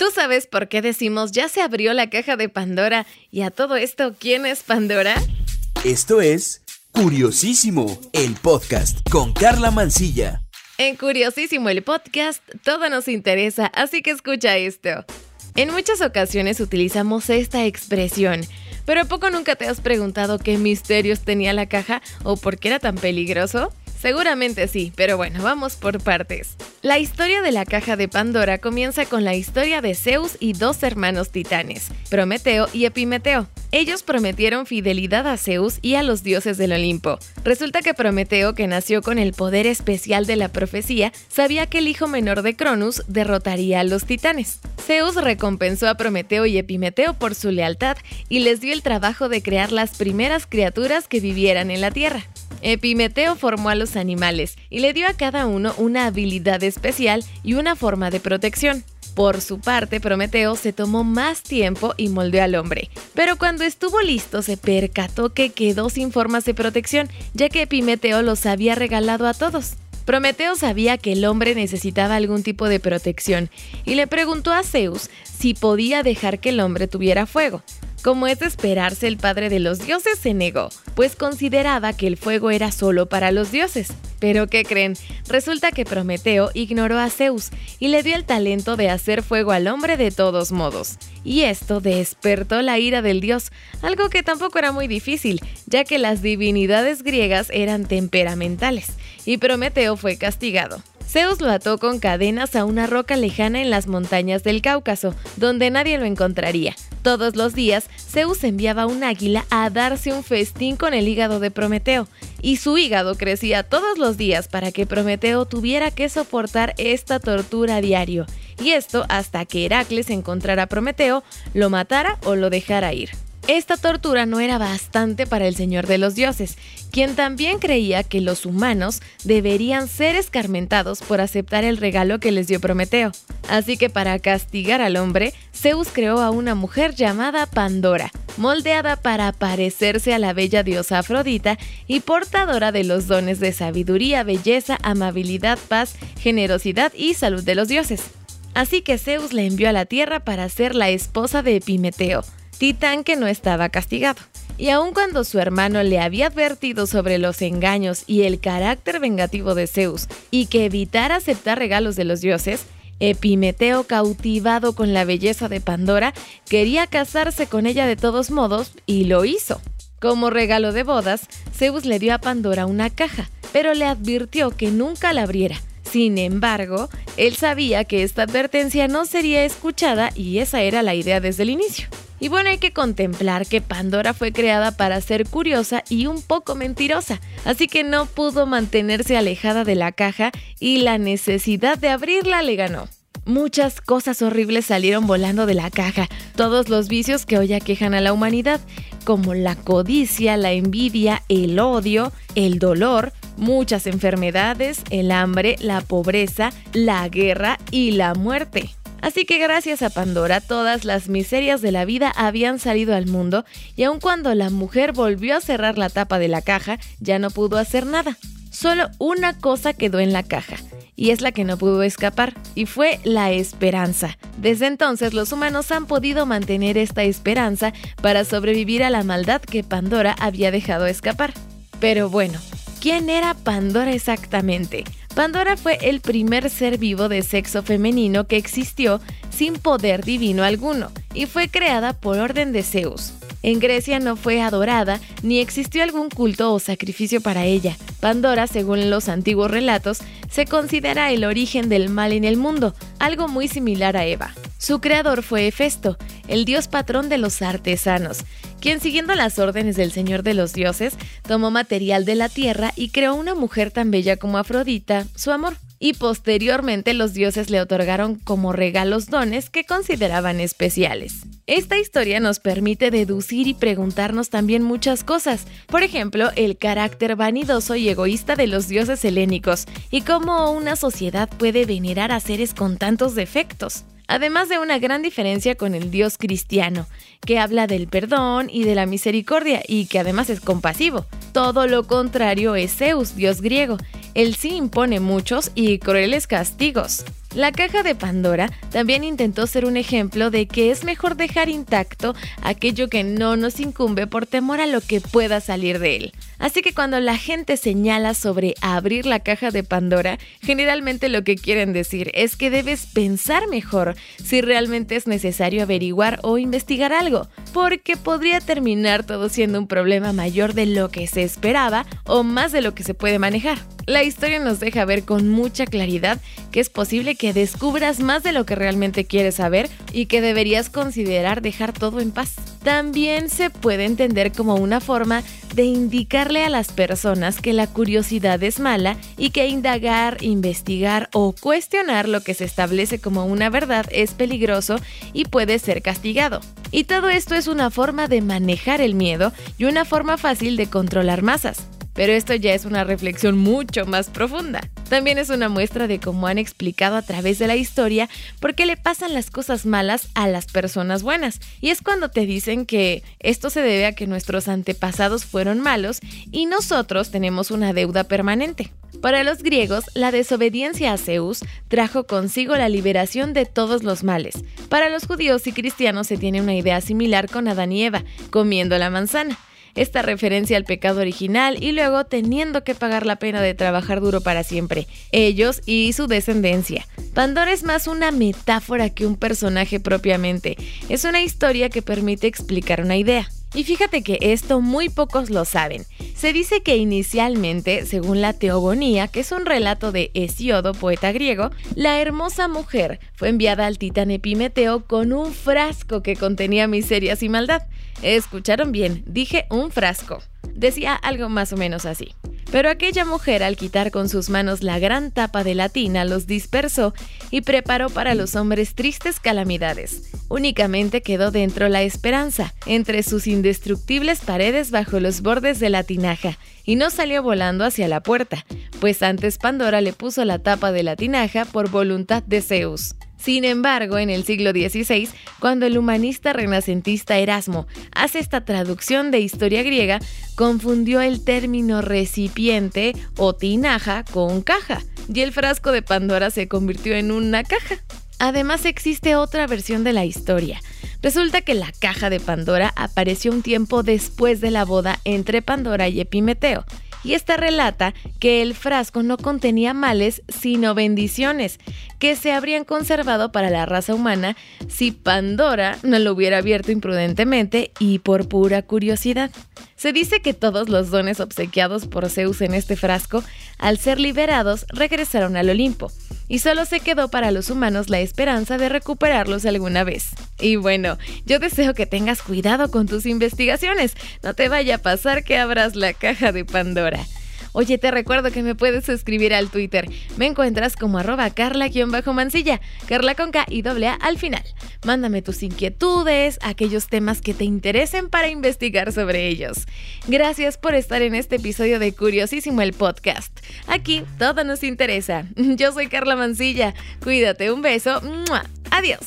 ¿Tú sabes por qué decimos ya se abrió la caja de Pandora? Y a todo esto, ¿quién es Pandora? Esto es Curiosísimo, el podcast con Carla Mancilla. En Curiosísimo, el podcast, todo nos interesa, así que escucha esto. En muchas ocasiones utilizamos esta expresión, pero ¿a poco nunca te has preguntado qué misterios tenía la caja o por qué era tan peligroso? Seguramente sí, pero bueno, vamos por partes. La historia de la caja de Pandora comienza con la historia de Zeus y dos hermanos titanes, Prometeo y Epimeteo. Ellos prometieron fidelidad a Zeus y a los dioses del Olimpo. Resulta que Prometeo, que nació con el poder especial de la profecía, sabía que el hijo menor de Cronus derrotaría a los titanes. Zeus recompensó a Prometeo y Epimeteo por su lealtad y les dio el trabajo de crear las primeras criaturas que vivieran en la Tierra. Epimeteo formó a los animales y le dio a cada uno una habilidad especial y una forma de protección. Por su parte, Prometeo se tomó más tiempo y moldeó al hombre, pero cuando estuvo listo se percató que quedó sin formas de protección, ya que Epimeteo los había regalado a todos. Prometeo sabía que el hombre necesitaba algún tipo de protección y le preguntó a Zeus si podía dejar que el hombre tuviera fuego. Como es de esperarse, el padre de los dioses se negó, pues consideraba que el fuego era solo para los dioses. Pero ¿qué creen? Resulta que Prometeo ignoró a Zeus y le dio el talento de hacer fuego al hombre de todos modos. Y esto despertó la ira del dios, algo que tampoco era muy difícil, ya que las divinidades griegas eran temperamentales, y Prometeo fue castigado. Zeus lo ató con cadenas a una roca lejana en las montañas del Cáucaso, donde nadie lo encontraría. Todos los días, Zeus enviaba un águila a darse un festín con el hígado de Prometeo, y su hígado crecía todos los días para que Prometeo tuviera que soportar esta tortura diario, y esto hasta que Heracles encontrara a Prometeo, lo matara o lo dejara ir. Esta tortura no era bastante para el Señor de los Dioses, quien también creía que los humanos deberían ser escarmentados por aceptar el regalo que les dio Prometeo. Así que para castigar al hombre, Zeus creó a una mujer llamada Pandora, moldeada para parecerse a la bella diosa Afrodita y portadora de los dones de sabiduría, belleza, amabilidad, paz, generosidad y salud de los dioses. Así que Zeus la envió a la tierra para ser la esposa de Epimeteo, Titán que no estaba castigado. Y aun cuando su hermano le había advertido sobre los engaños y el carácter vengativo de Zeus y que evitara aceptar regalos de los dioses, Epimeteo, cautivado con la belleza de Pandora, quería casarse con ella de todos modos y lo hizo. Como regalo de bodas, Zeus le dio a Pandora una caja, pero le advirtió que nunca la abriera. Sin embargo, él sabía que esta advertencia no sería escuchada y esa era la idea desde el inicio. Y bueno, hay que contemplar que Pandora fue creada para ser curiosa y un poco mentirosa, así que no pudo mantenerse alejada de la caja y la necesidad de abrirla le ganó. Muchas cosas horribles salieron volando de la caja, todos los vicios que hoy aquejan a la humanidad, como la codicia, la envidia, el odio, el dolor, muchas enfermedades, el hambre, la pobreza, la guerra y la muerte. Así que gracias a Pandora todas las miserias de la vida habían salido al mundo y aun cuando la mujer volvió a cerrar la tapa de la caja, ya no pudo hacer nada. Solo una cosa quedó en la caja, y es la que no pudo escapar, y fue la esperanza. Desde entonces los humanos han podido mantener esta esperanza para sobrevivir a la maldad que Pandora había dejado escapar. Pero bueno, ¿quién era Pandora exactamente? Pandora fue el primer ser vivo de sexo femenino que existió sin poder divino alguno y fue creada por orden de Zeus. En Grecia no fue adorada ni existió algún culto o sacrificio para ella. Pandora, según los antiguos relatos, se considera el origen del mal en el mundo, algo muy similar a Eva. Su creador fue Hefesto, el dios patrón de los artesanos, quien siguiendo las órdenes del Señor de los Dioses, tomó material de la tierra y creó una mujer tan bella como Afrodita, su amor. Y posteriormente los dioses le otorgaron como regalos dones que consideraban especiales. Esta historia nos permite deducir y preguntarnos también muchas cosas, por ejemplo, el carácter vanidoso y egoísta de los dioses helénicos y cómo una sociedad puede venerar a seres con tantos defectos además de una gran diferencia con el Dios cristiano, que habla del perdón y de la misericordia y que además es compasivo. Todo lo contrario es Zeus, Dios griego. Él sí impone muchos y crueles castigos. La caja de Pandora también intentó ser un ejemplo de que es mejor dejar intacto aquello que no nos incumbe por temor a lo que pueda salir de él. Así que cuando la gente señala sobre abrir la caja de Pandora, generalmente lo que quieren decir es que debes pensar mejor si realmente es necesario averiguar o investigar algo, porque podría terminar todo siendo un problema mayor de lo que se esperaba o más de lo que se puede manejar. La historia nos deja ver con mucha claridad que es posible descubras más de lo que realmente quieres saber y que deberías considerar dejar todo en paz. También se puede entender como una forma de indicarle a las personas que la curiosidad es mala y que indagar, investigar o cuestionar lo que se establece como una verdad es peligroso y puede ser castigado. Y todo esto es una forma de manejar el miedo y una forma fácil de controlar masas. Pero esto ya es una reflexión mucho más profunda. También es una muestra de cómo han explicado a través de la historia por qué le pasan las cosas malas a las personas buenas. Y es cuando te dicen que esto se debe a que nuestros antepasados fueron malos y nosotros tenemos una deuda permanente. Para los griegos, la desobediencia a Zeus trajo consigo la liberación de todos los males. Para los judíos y cristianos se tiene una idea similar con Adán y Eva, comiendo la manzana esta referencia al pecado original y luego teniendo que pagar la pena de trabajar duro para siempre, ellos y su descendencia. Pandora es más una metáfora que un personaje propiamente, es una historia que permite explicar una idea. Y fíjate que esto muy pocos lo saben. Se dice que inicialmente, según la Teogonía, que es un relato de Hesiodo, poeta griego, la hermosa mujer fue enviada al titán Epimeteo con un frasco que contenía miserias y maldad. Escucharon bien, dije un frasco. Decía algo más o menos así. Pero aquella mujer al quitar con sus manos la gran tapa de la tina los dispersó y preparó para los hombres tristes calamidades. Únicamente quedó dentro la esperanza, entre sus indestructibles paredes bajo los bordes de la tinaja, y no salió volando hacia la puerta, pues antes Pandora le puso la tapa de la tinaja por voluntad de Zeus. Sin embargo, en el siglo XVI, cuando el humanista renacentista Erasmo hace esta traducción de historia griega, confundió el término recipiente o tinaja con caja, y el frasco de Pandora se convirtió en una caja. Además existe otra versión de la historia. Resulta que la caja de Pandora apareció un tiempo después de la boda entre Pandora y Epimeteo, y esta relata que el frasco no contenía males sino bendiciones que se habrían conservado para la raza humana si Pandora no lo hubiera abierto imprudentemente y por pura curiosidad. Se dice que todos los dones obsequiados por Zeus en este frasco, al ser liberados, regresaron al Olimpo, y solo se quedó para los humanos la esperanza de recuperarlos alguna vez. Y bueno, yo deseo que tengas cuidado con tus investigaciones, no te vaya a pasar que abras la caja de Pandora. Oye, te recuerdo que me puedes escribir al Twitter. Me encuentras como arroba carla-mansilla, carla con K y doble A al final. Mándame tus inquietudes, aquellos temas que te interesen para investigar sobre ellos. Gracias por estar en este episodio de Curiosísimo el Podcast. Aquí todo nos interesa. Yo soy Carla Mansilla. Cuídate, un beso. Adiós.